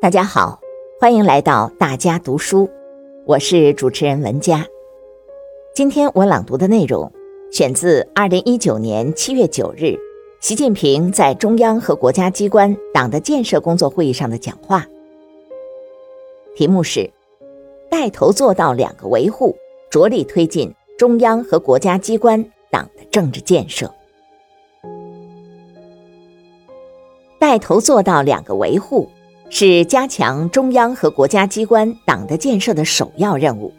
大家好，欢迎来到大家读书，我是主持人文佳。今天我朗读的内容选自二零一九年七月九日习近平在中央和国家机关党的建设工作会议上的讲话，题目是“带头做到两个维护，着力推进中央和国家机关党的政治建设”。带头做到两个维护。是加强中央和国家机关党的建设的首要任务。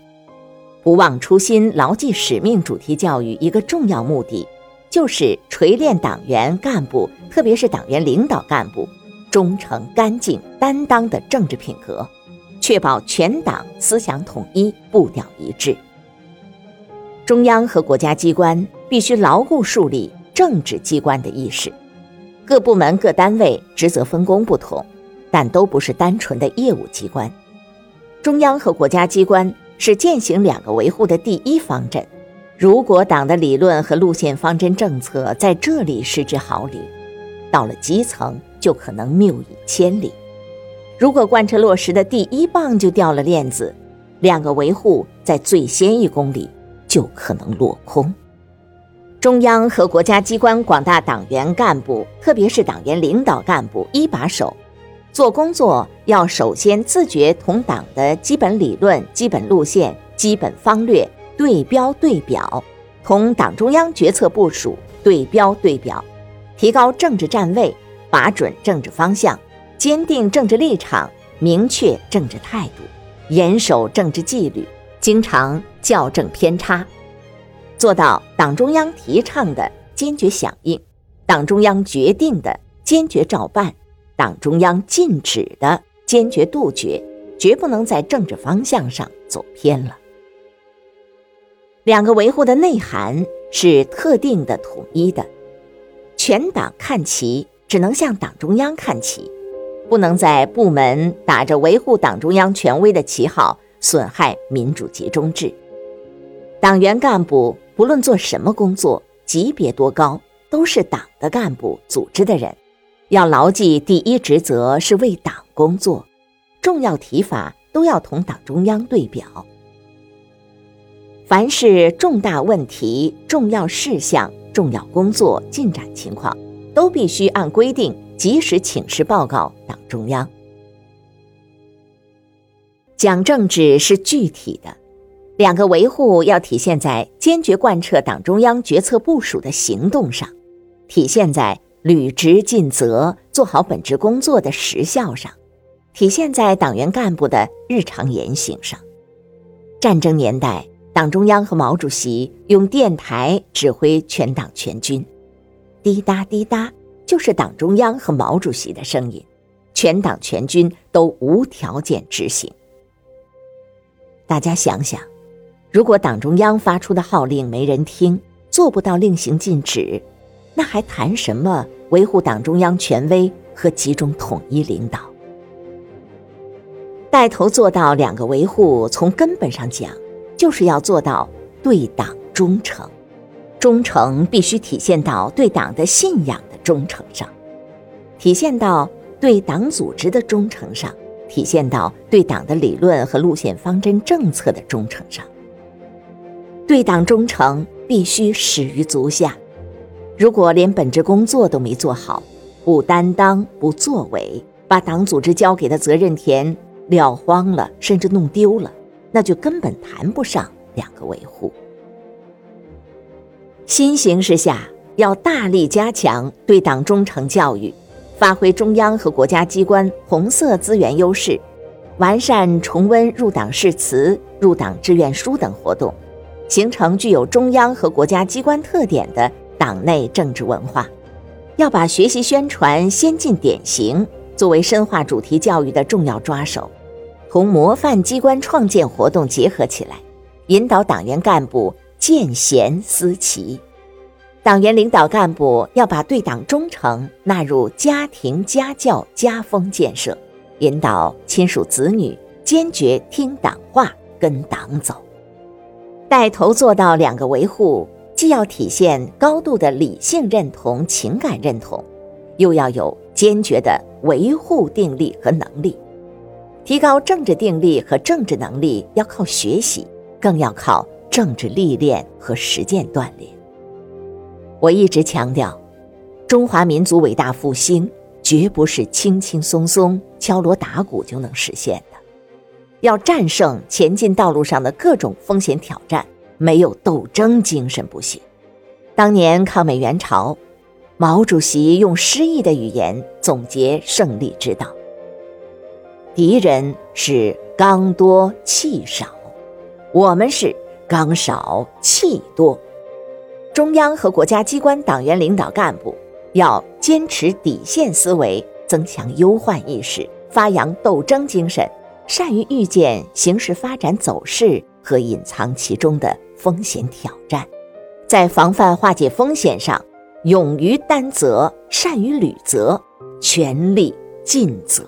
不忘初心、牢记使命主题教育一个重要目的，就是锤炼党员干部，特别是党员领导干部忠诚、干净、担当的政治品格，确保全党思想统一、步调一致。中央和国家机关必须牢固树立政治机关的意识，各部门、各单位职责分工不同。但都不是单纯的业务机关，中央和国家机关是践行两个维护的第一方阵。如果党的理论和路线方针政策在这里失之毫厘，到了基层就可能谬以千里。如果贯彻落实的第一棒就掉了链子，两个维护在最先一公里就可能落空。中央和国家机关广大党员干部，特别是党员领导干部一把手。做工作要首先自觉同党的基本理论、基本路线、基本方略对标对表，同党中央决策部署对标对表，提高政治站位，把准政治方向，坚定政治立场，明确政治态度，严守政治纪律，经常校正偏差，做到党中央提倡的坚决响应，党中央决定的坚决照办。党中央禁止的坚决杜绝，绝不能在政治方向上走偏了。两个维护的内涵是特定的、统一的，全党看齐，只能向党中央看齐，不能在部门打着维护党中央权威的旗号，损害民主集中制。党员干部不论做什么工作，级别多高，都是党的干部、组织的人。要牢记第一职责是为党工作，重要提法都要同党中央对表。凡是重大问题、重要事项、重要工作进展情况，都必须按规定及时请示报告党中央。讲政治是具体的，两个维护要体现在坚决贯彻党中央决策部署的行动上，体现在。履职尽责、做好本职工作的实效上，体现在党员干部的日常言行上。战争年代，党中央和毛主席用电台指挥全党全军，滴答滴答就是党中央和毛主席的声音，全党全军都无条件执行。大家想想，如果党中央发出的号令没人听，做不到令行禁止。那还谈什么维护党中央权威和集中统一领导？带头做到两个维护，从根本上讲，就是要做到对党忠诚。忠诚必须体现到对党的信仰的忠诚上，体现到对党组织的忠诚上，体现到对党的理论和路线方针政策的忠诚上。对党忠诚必须始于足下。如果连本职工作都没做好，不担当、不作为，把党组织交给的责任田撂荒了，甚至弄丢了，那就根本谈不上两个维护。新形势下，要大力加强对党忠诚教育，发挥中央和国家机关红色资源优势，完善重温入党誓词、入党志愿书等活动，形成具有中央和国家机关特点的。党内政治文化，要把学习宣传先进典型作为深化主题教育的重要抓手，同模范机关创建活动结合起来，引导党员干部见贤思齐。党员领导干部要把对党忠诚纳入家庭家教家风建设，引导亲属子女坚决听党话跟党走，带头做到两个维护。既要体现高度的理性认同、情感认同，又要有坚决的维护定力和能力，提高政治定力和政治能力要靠学习，更要靠政治历练和实践锻炼。我一直强调，中华民族伟大复兴绝不是轻轻松松敲锣打鼓就能实现的，要战胜前进道路上的各种风险挑战，没有斗争精神不行。当年抗美援朝，毛主席用诗意的语言总结胜利之道。敌人是刚多气少，我们是刚少气多。中央和国家机关党员领导干部要坚持底线思维，增强忧患意识，发扬斗争精神，善于预见形势发展走势和隐藏其中的风险挑战，在防范化解风险上勇于担责，善于履责，全力尽责。